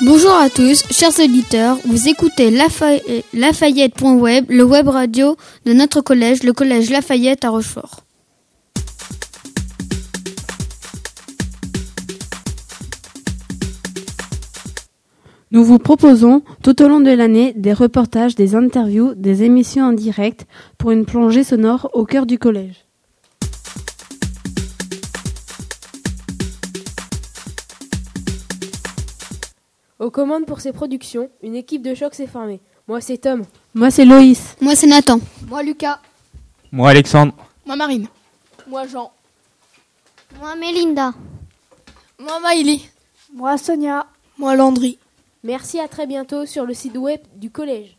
Bonjour à tous, chers auditeurs. Vous écoutez Lafayette.web, le web radio de notre collège, le collège Lafayette à Rochefort. Nous vous proposons tout au long de l'année des reportages, des interviews, des émissions en direct pour une plongée sonore au cœur du collège. Aux commandes pour ces productions, une équipe de choc s'est formée. Moi c'est Tom. Moi c'est Loïs. Moi c'est Nathan. Moi Lucas. Moi Alexandre. Moi Marine. Moi Jean. Moi Mélinda. Moi Maïli. Moi Sonia. Moi Landry. Merci à très bientôt sur le site web du collège.